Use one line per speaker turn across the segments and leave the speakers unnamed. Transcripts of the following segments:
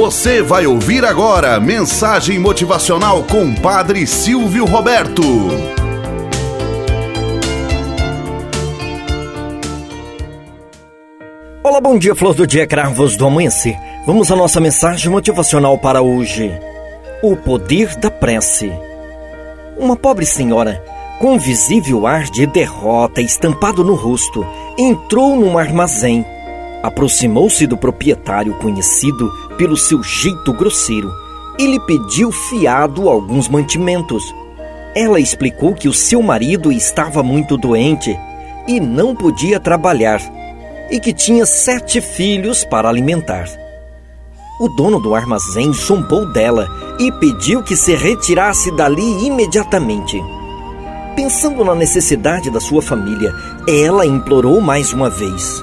Você vai ouvir agora mensagem motivacional com Padre Silvio Roberto.
Olá, bom dia, flor do dia, cravos do amanhecer. Vamos à nossa mensagem motivacional para hoje. O poder da prece. Uma pobre senhora, com visível ar de derrota estampado no rosto, entrou num armazém Aproximou-se do proprietário conhecido pelo seu jeito grosseiro e lhe pediu fiado alguns mantimentos. Ela explicou que o seu marido estava muito doente e não podia trabalhar e que tinha sete filhos para alimentar. O dono do armazém zombou dela e pediu que se retirasse dali imediatamente. Pensando na necessidade da sua família, ela implorou mais uma vez.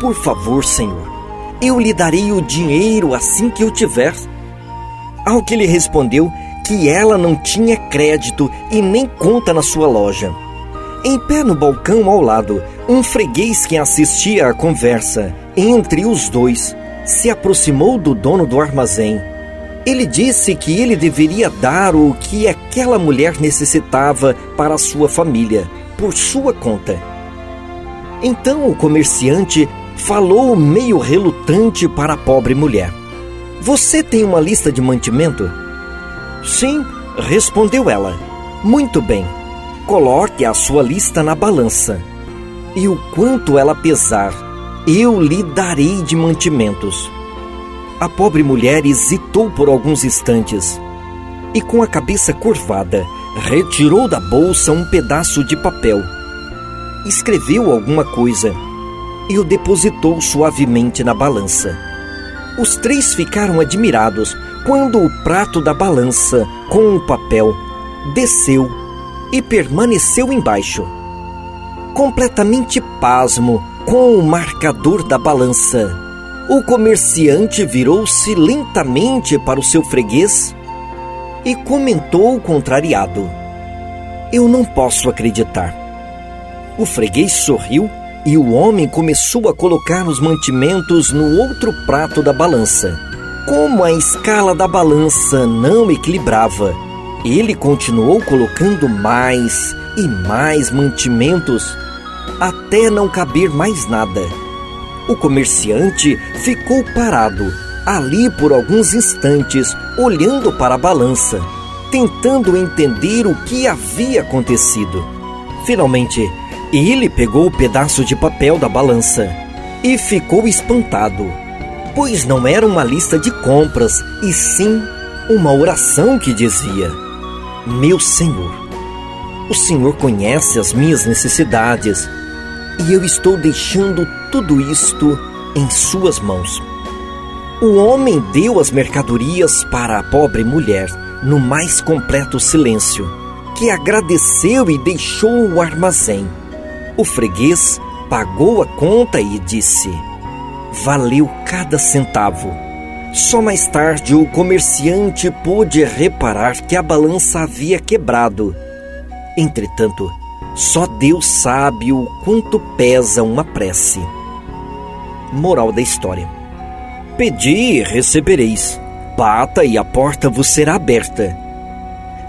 Por favor, Senhor, eu lhe darei o dinheiro assim que eu tiver. Ao que ele respondeu que ela não tinha crédito e nem conta na sua loja. Em pé no balcão ao lado, um freguês que assistia à conversa entre os dois se aproximou do dono do armazém. Ele disse que ele deveria dar o que aquela mulher necessitava para sua família, por sua conta. Então o comerciante falou meio relutante para a pobre mulher: Você tem uma lista de mantimento? Sim, respondeu ela. Muito bem. Coloque a sua lista na balança. E o quanto ela pesar, eu lhe darei de mantimentos. A pobre mulher hesitou por alguns instantes e, com a cabeça curvada, retirou da bolsa um pedaço de papel. Escreveu alguma coisa e o depositou suavemente na balança. Os três ficaram admirados quando o prato da balança, com o papel, desceu e permaneceu embaixo. Completamente pasmo com o marcador da balança, o comerciante virou-se lentamente para o seu freguês e comentou contrariado: Eu não posso acreditar. O freguês sorriu e o homem começou a colocar os mantimentos no outro prato da balança. Como a escala da balança não equilibrava, ele continuou colocando mais e mais mantimentos até não caber mais nada. O comerciante ficou parado ali por alguns instantes, olhando para a balança, tentando entender o que havia acontecido. Finalmente, ele pegou o pedaço de papel da balança e ficou espantado, pois não era uma lista de compras, e sim uma oração que dizia: Meu Senhor, o Senhor conhece as minhas necessidades e eu estou deixando tudo isto em Suas mãos. O homem deu as mercadorias para a pobre mulher no mais completo silêncio, que agradeceu e deixou o armazém. O freguês pagou a conta e disse: Valeu cada centavo. Só mais tarde o comerciante pôde reparar que a balança havia quebrado. Entretanto, só Deus sabe o quanto pesa uma prece. Moral da história: Pedi e recebereis, bata e a porta vos será aberta.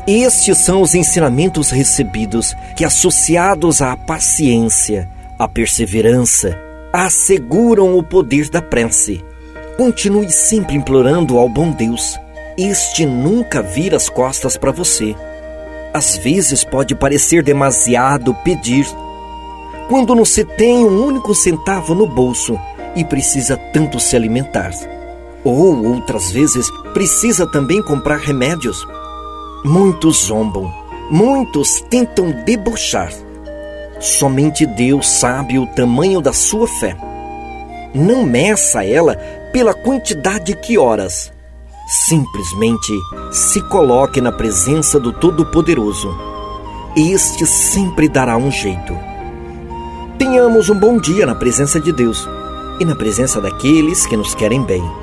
Estes são os ensinamentos recebidos que, associados à paciência, à perseverança, asseguram o poder da prece. Continue sempre implorando ao bom Deus. Este nunca vira as costas para você. Às vezes pode parecer demasiado pedir. Quando não se tem um único centavo no bolso e precisa tanto se alimentar. Ou outras vezes precisa também comprar remédios Muitos zombam, muitos tentam debochar. Somente Deus sabe o tamanho da sua fé. Não meça ela pela quantidade que horas. Simplesmente se coloque na presença do Todo-Poderoso. Este sempre dará um jeito. Tenhamos um bom dia na presença de Deus e na presença daqueles que nos querem bem.